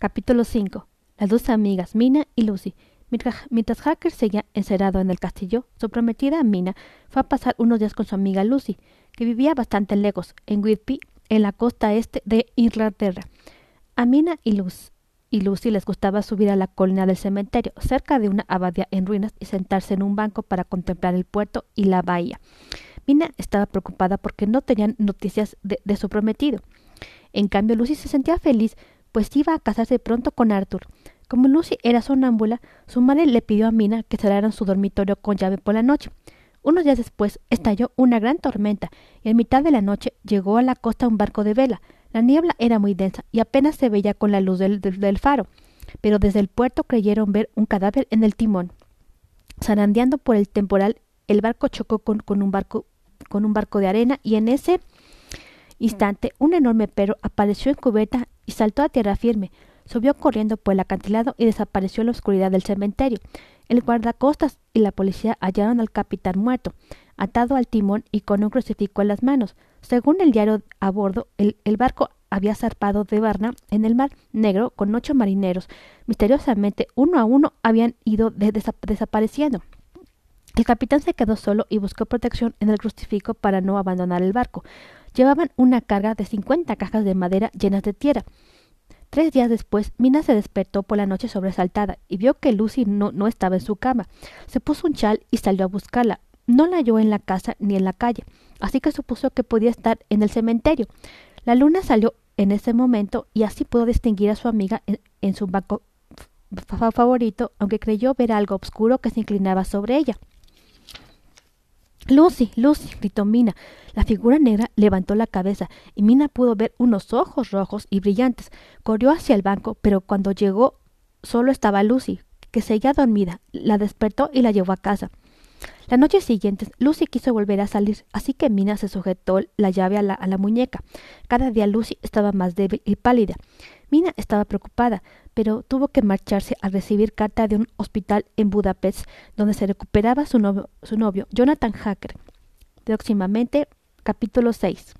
Capítulo 5. Las dos amigas, Mina y Lucy. Mientras Hacker seguía encerrado en el castillo, su prometida Mina fue a pasar unos días con su amiga Lucy, que vivía bastante lejos, en Whitby, en la costa este de Inglaterra. A Mina y, Lucy les gustaba subir a la colina del cementerio, cerca de una abadía en ruinas, y sentarse en un banco para contemplar el puerto y la bahía. Mina estaba preocupada porque no tenían noticias de, de su prometido. En cambio, Lucy se sentía feliz pues iba a casarse pronto con Arthur. Como Lucy era sonámbula, su madre le pidió a Mina que cerraran su dormitorio con llave por la noche. Unos días después estalló una gran tormenta y a mitad de la noche llegó a la costa un barco de vela. La niebla era muy densa y apenas se veía con la luz del, faro, pero desde el puerto creyeron ver un cadáver en el timón. Zarandeando por el temporal, el barco chocó con, con, un barco, con un barco de arena y en ese instante un enorme perro apareció en cubeta y saltó a tierra firme. Subió corriendo por el acantilado y desapareció en la oscuridad del cementerio. El guardacostas y la policía hallaron al capitán muerto, atado al timón y con un crucifijo en las manos. Según el diario a bordo, el, barco había zarpado de Varna en el mar negro con ocho marineros. Misteriosamente, uno a uno habían ido de desa desapareciendo. El capitán se quedó solo y buscó protección en el crucifijo para no abandonar el barco. Llevaban una carga de cincuenta cajas de madera llenas de tierra. Tres días después, Mina se despertó por la noche sobresaltada y vio que Lucy no, no estaba en su cama. Se puso un chal y salió a buscarla. No la halló en la casa ni en la calle, así que supuso que podía estar en el cementerio. La luna salió en ese momento y así pudo distinguir a su amiga en, en su banco favorito, aunque creyó ver algo oscuro que se inclinaba sobre ella. Lucy, Lucy, gritó Mina. La figura negra levantó la cabeza y Mina pudo ver unos ojos rojos y brillantes. Corrió hacia el banco, pero cuando llegó solo estaba Lucy, que seguía dormida. La despertó y la llevó a casa. La noche siguiente, Lucy quiso volver a salir, así que Mina se sujetó la llave a la, a la muñeca. Cada día Lucy estaba más débil y pálida. Mina estaba preocupada, pero tuvo que marcharse al recibir carta de un hospital en Budapest, donde se recuperaba su novio, su novio Jonathan Hacker. Próximamente, capítulo 6.